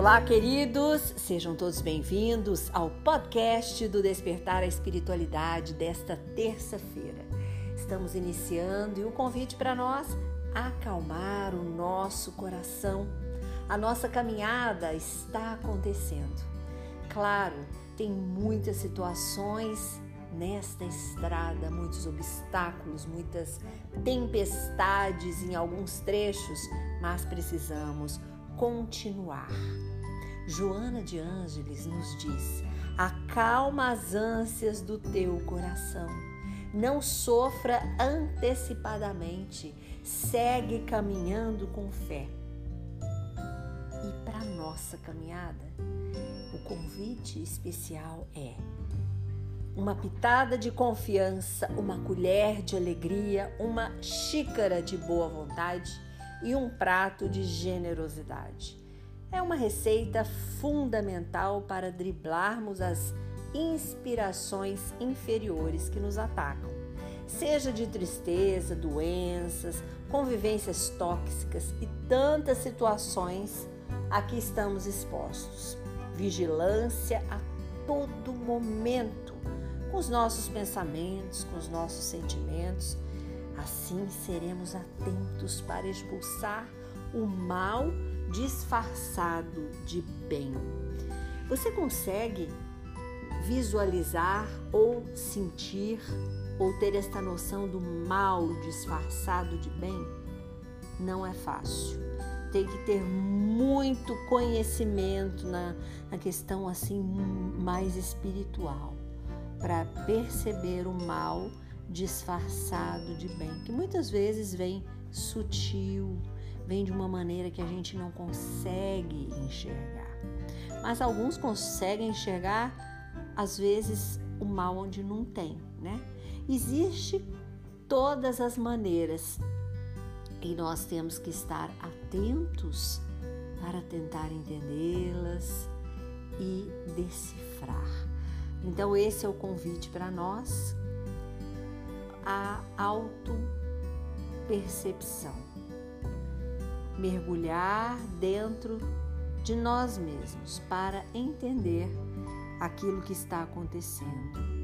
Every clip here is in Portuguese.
Olá, queridos! Sejam todos bem-vindos ao podcast do Despertar a Espiritualidade desta terça-feira. Estamos iniciando e o convite para nós acalmar o nosso coração. A nossa caminhada está acontecendo. Claro, tem muitas situações nesta estrada, muitos obstáculos, muitas tempestades em alguns trechos, mas precisamos continuar. Joana de Ângeles nos diz: acalma as ânsias do teu coração. Não sofra antecipadamente, segue caminhando com fé. E para nossa caminhada, o convite especial é uma pitada de confiança, uma colher de alegria, uma xícara de boa vontade e um prato de generosidade. É uma receita fundamental para driblarmos as inspirações inferiores que nos atacam, seja de tristeza, doenças, convivências tóxicas e tantas situações a que estamos expostos. Vigilância a todo momento com os nossos pensamentos, com os nossos sentimentos Assim seremos atentos para expulsar o mal disfarçado de bem. Você consegue visualizar ou sentir ou ter esta noção do mal disfarçado de bem? Não é fácil. Tem que ter muito conhecimento na, na questão assim mais espiritual para perceber o mal disfarçado de bem, que muitas vezes vem sutil, vem de uma maneira que a gente não consegue enxergar. Mas alguns conseguem enxergar, às vezes, o mal onde não tem, né? Existe todas as maneiras e nós temos que estar atentos para tentar entendê-las e decifrar. Então, esse é o convite para nós a autopercepção. Mergulhar dentro de nós mesmos para entender aquilo que está acontecendo.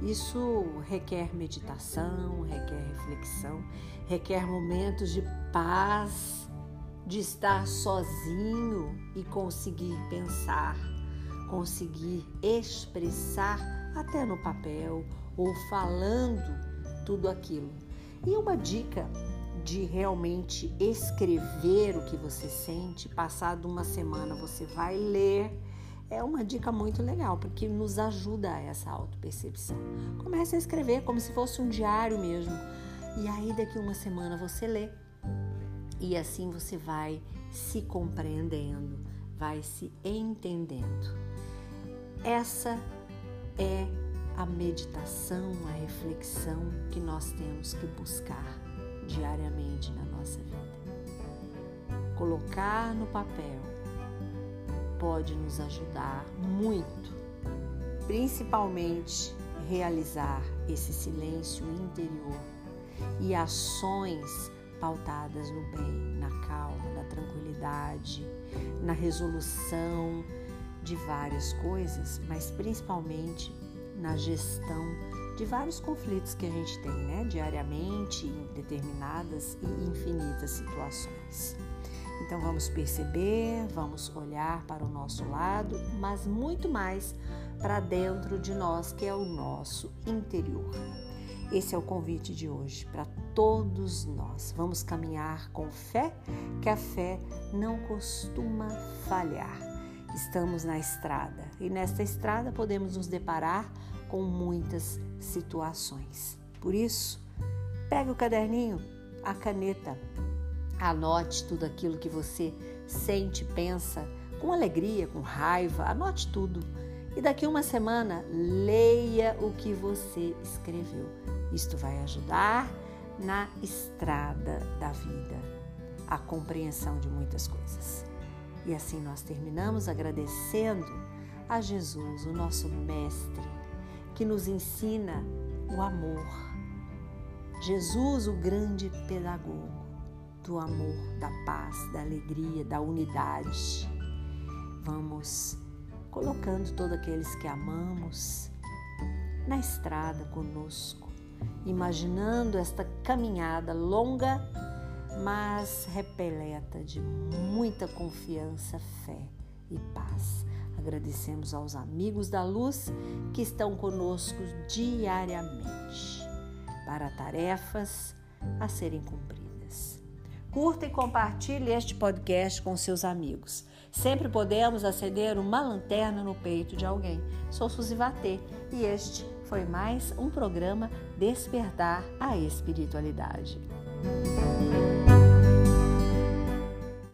Isso requer meditação, requer reflexão, requer momentos de paz, de estar sozinho e conseguir pensar, conseguir expressar até no papel ou falando tudo aquilo. E uma dica de realmente escrever o que você sente, passado uma semana você vai ler, é uma dica muito legal, porque nos ajuda a essa autopercepção. Comece a escrever como se fosse um diário mesmo. E aí daqui uma semana você lê. E assim você vai se compreendendo, vai se entendendo. Essa é a meditação, a reflexão que nós temos que buscar diariamente na nossa vida. Colocar no papel pode nos ajudar muito, principalmente realizar esse silêncio interior e ações pautadas no bem, na calma, na tranquilidade, na resolução de várias coisas, mas principalmente na gestão de vários conflitos que a gente tem, né, diariamente, em determinadas e infinitas situações. Então vamos perceber, vamos olhar para o nosso lado, mas muito mais para dentro de nós, que é o nosso interior. Esse é o convite de hoje para todos nós. Vamos caminhar com fé, que a fé não costuma falhar. Estamos na estrada e nesta estrada podemos nos deparar com muitas situações. Por isso, pegue o caderninho, a caneta, anote tudo aquilo que você sente, pensa, com alegria, com raiva, anote tudo. E daqui uma semana, leia o que você escreveu. Isto vai ajudar na estrada da vida, a compreensão de muitas coisas. E assim nós terminamos agradecendo a Jesus, o nosso Mestre, que nos ensina o amor. Jesus, o grande pedagogo do amor, da paz, da alegria, da unidade. vamos colocando todos aqueles que amamos na estrada conosco, imaginando esta caminhada longa, mas repeleta de muita confiança, fé e paz. Agradecemos aos amigos da luz que estão conosco diariamente para tarefas a serem cumpridas. Curta e compartilhe este podcast com seus amigos. Sempre podemos acender uma lanterna no peito de alguém. Sou Suzy Vatê e este foi mais um programa Despertar a Espiritualidade.